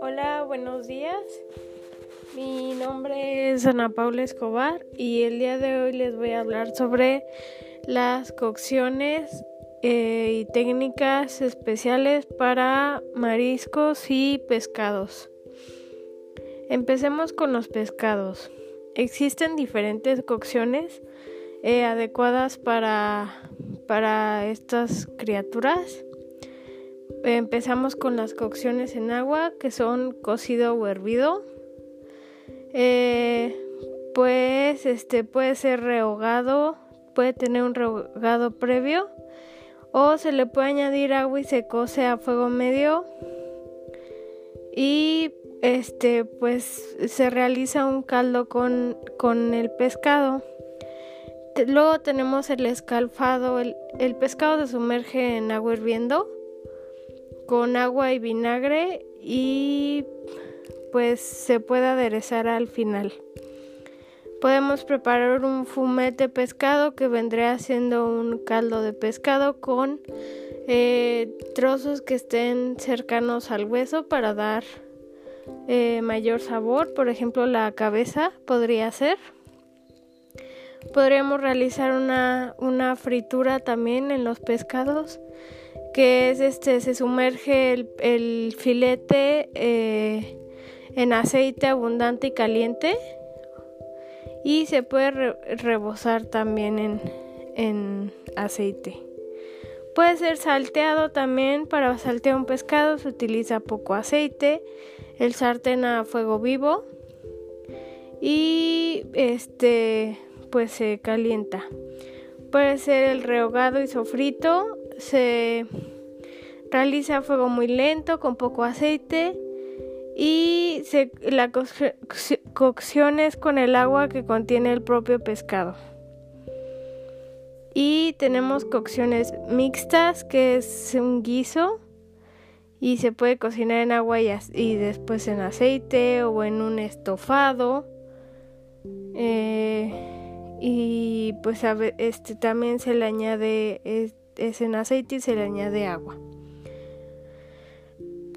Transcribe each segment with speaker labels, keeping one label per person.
Speaker 1: Hola, buenos días. Mi nombre es Ana Paula Escobar y el día de hoy les voy a hablar sobre las cocciones eh, y técnicas especiales para mariscos y pescados. Empecemos con los pescados. Existen diferentes cocciones eh, adecuadas para, para estas criaturas. Empezamos con las cocciones en agua, que son cocido o hervido. Eh, pues este puede ser rehogado, puede tener un rehogado previo o se le puede añadir agua y se cose a fuego medio y este pues se realiza un caldo con, con el pescado. Luego tenemos el escalfado, el, pescado se sumerge en agua hirviendo con agua y vinagre y pues se puede aderezar al final. Podemos preparar un fumet de pescado que vendría siendo un caldo de pescado con eh, trozos que estén cercanos al hueso para dar eh, mayor sabor. Por ejemplo, la cabeza podría ser. Podríamos realizar una, una fritura también en los pescados que es este, se sumerge el, filete eh, en aceite abundante y caliente y se puede rebosar también en, en aceite. Puede ser salteado también, para saltear un pescado se utiliza poco aceite, el sartén a fuego vivo y este pues se calienta. Puede ser el rehogado y sofrito se realiza a fuego muy lento con poco aceite y la cocción es con el agua que contiene el propio pescado. Y tenemos cocciones mixtas que es un guiso y se puede cocinar en agua y, después en aceite o en un estofado. Eh, y pues este también se le añade es, en aceite y se le añade agua.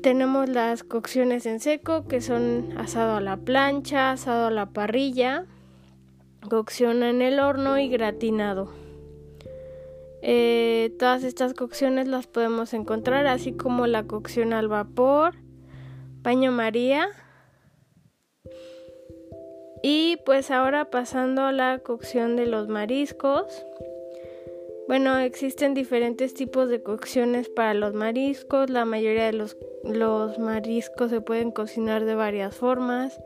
Speaker 1: Tenemos las cocciones en seco que son asado a la plancha, asado a la parrilla, cocción en el horno y gratinado. Eh, todas estas cocciones las podemos encontrar así como la cocción al vapor, baño María y pues ahora pasando a la cocción de los mariscos. Bueno, existen diferentes tipos de cocciones para los mariscos. La mayoría de los, los mariscos se pueden cocinar de varias formas.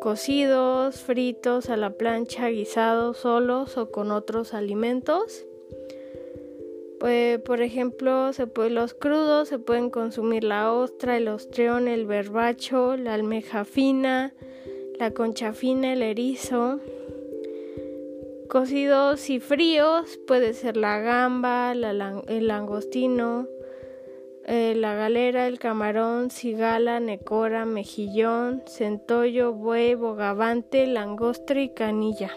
Speaker 1: Cocidos, fritos, a la plancha, guisados, solos o con otros alimentos. Pues, por ejemplo, se los crudos se pueden consumir la ostra, el ostrión, el berbacho, la almeja fina, la concha fina, el erizo. Cocidos y fríos puede ser la gamba, el langostino, eh, la galera, el camarón, cigala, necora, mejillón, centollo, buey, bogavante, langostra y canilla.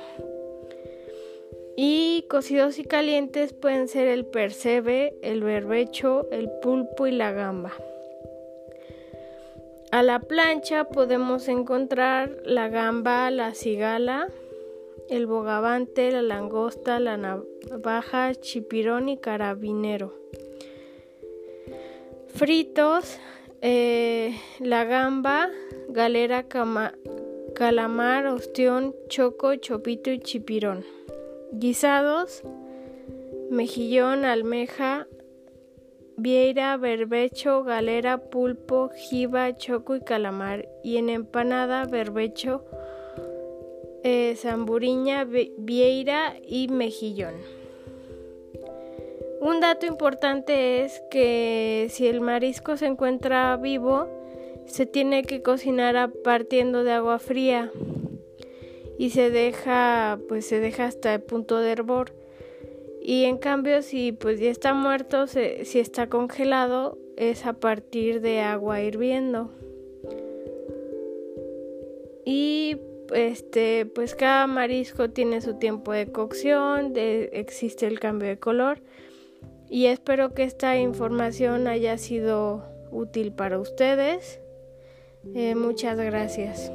Speaker 1: Y cocidos y calientes pueden ser el percebe, el berbecho, el pulpo y la gamba. A la plancha podemos encontrar la gamba, la cigala, el bogavante, la langosta, la navaja, chipirón y carabinero. Fritos, eh, la gamba, galera, calamar, ostión, choco, chopito y chipirón. Guisados, mejillón, almeja, vieira, berbecho, galera, pulpo, jiba, choco y calamar. Y en empanada, berbecho, eh, zamburiña, vieira y mejillón. Un dato importante es que si el marisco se encuentra vivo, se tiene que cocinar partiendo de agua fría y se deja, pues se deja hasta el punto de hervor. Y en cambio, si pues ya está muerto, si está congelado, es a partir de agua hirviendo. Y este, pues cada marisco tiene su tiempo de cocción, existe el cambio de color. y espero que esta información haya sido útil para ustedes. Eh, muchas gracias.